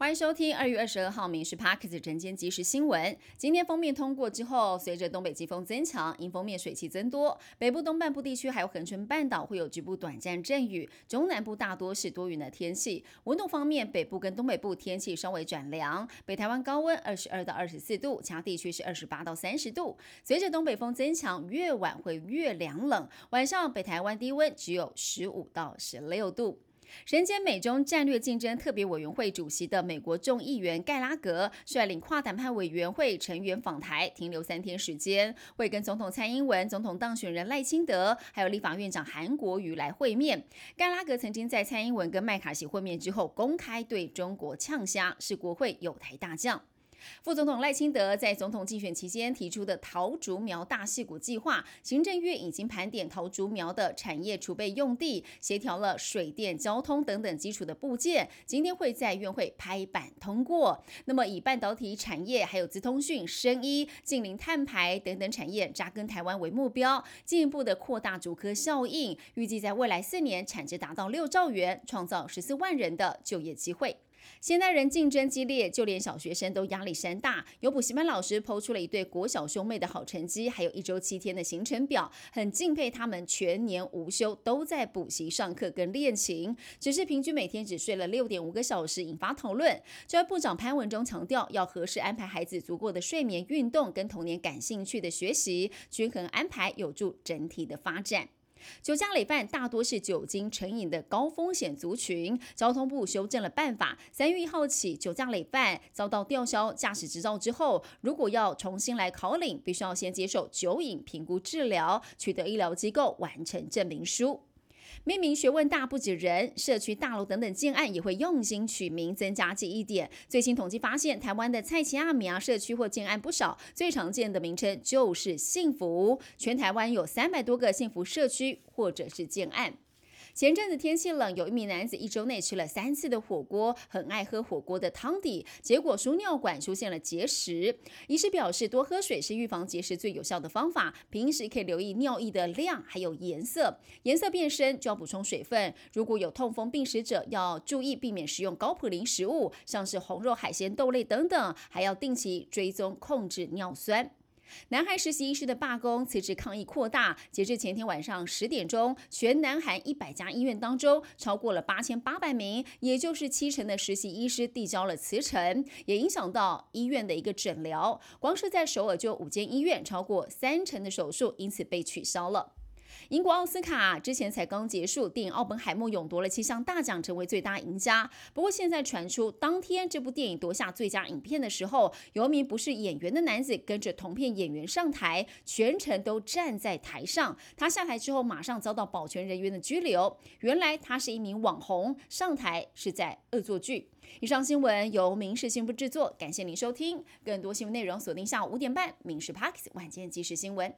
欢迎收听二月二十二号《民事 Parkes》晨间即时新闻。今天封面通过之后，随着东北季风增强，迎风面水汽增多，北部东半部地区还有恒春半岛会有局部短暂阵雨，中南部大多是多云的天气。温度方面，北部跟东北部天气稍微转凉，北台湾高温二十二到二十四度，其他地区是二十八到三十度。随着东北风增强，越晚会越凉冷，晚上北台湾低温只有十五到十六度。身兼美中战略竞争特别委员会主席的美国众议员盖拉格率领跨谈判委员会成员访台，停留三天时间，会跟总统蔡英文、总统当选人赖清德，还有立法院长韩国瑜来会面。盖拉格曾经在蔡英文跟麦卡锡会面之后，公开对中国呛虾，是国会有台大将。副总统赖清德在总统竞选期间提出的桃竹苗大戏谷计划，行政院已经盘点桃竹苗的产业储备用地，协调了水电、交通等等基础的部件，今天会在院会拍板通过。那么以半导体产业、还有资通讯、生医、近邻碳排等等产业扎根台湾为目标，进一步的扩大竹科效应，预计在未来四年产值达到六兆元，创造十四万人的就业机会。现代人竞争激烈，就连小学生都压力山大。有补习班老师抛出了一对国小兄妹的好成绩，还有一周七天的行程表，很敬佩他们全年无休都在补习上课跟练琴。只是平均每天只睡了六点五个小时，引发讨论。教育部长潘文忠强调，要合适安排孩子足够的睡眠、运动跟童年感兴趣的学习，均衡安排有助整体的发展。酒驾累犯大多是酒精成瘾的高风险族群。交通部修正了办法，三月一号起，酒驾累犯遭到吊销驾驶执照之后，如果要重新来考领，必须要先接受酒瘾评估治疗，取得医疗机构完成证明书。命名学问大不止人，社区大楼等等建案也会用心取名，增加记忆点。最新统计发现，台湾的蔡奇阿米亚社区或建案不少，最常见的名称就是幸福。全台湾有三百多个幸福社区或者是建案。前阵子天气冷，有一名男子一周内吃了三次的火锅，很爱喝火锅的汤底，结果输尿管出现了结石。医师表示，多喝水是预防结石最有效的方法。平时可以留意尿液的量还有颜色，颜色变深就要补充水分。如果有痛风病史者，要注意避免食用高普林食物，像是红肉、海鲜、豆类等等，还要定期追踪控制尿酸。南韩实习医师的罢工辞职抗议扩大，截至前天晚上十点钟，全南韩一百家医院当中，超过了八千八百名，也就是七成的实习医师递交了辞呈，也影响到医院的一个诊疗。光是在首尔就五间医院，超过三成的手术因此被取消了。英国奥斯卡之前才刚结束，电影《奥本海默》勇夺了七项大奖，成为最大赢家。不过现在传出，当天这部电影夺下最佳影片的时候，有一名不是演员的男子跟着同片演员上台，全程都站在台上。他下台之后，马上遭到保全人员的拘留。原来他是一名网红，上台是在恶作剧。以上新闻由民事新闻制作，感谢您收听。更多新闻内容锁定下午五点半《民事 Parks 晚间即时新闻》。